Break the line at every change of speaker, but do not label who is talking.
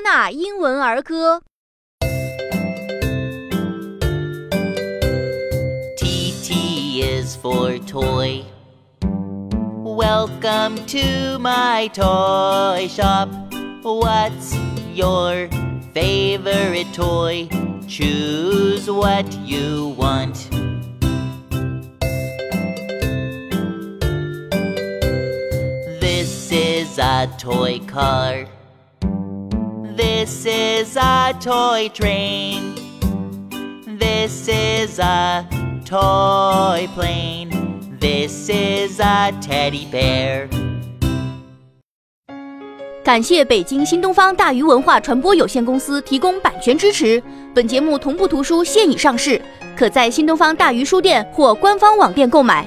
纳英文儿歌。
T T is for toy. Welcome to my toy shop. What's your favorite toy? Choose what you want. This is a toy car. This is a toy train. This is a toy plane. This is a teddy bear.
感谢北京新东方大鱼文化传播有限公司提供版权支持。本节目同步图书现已上市，可在新东方大鱼书店或官方网店购买。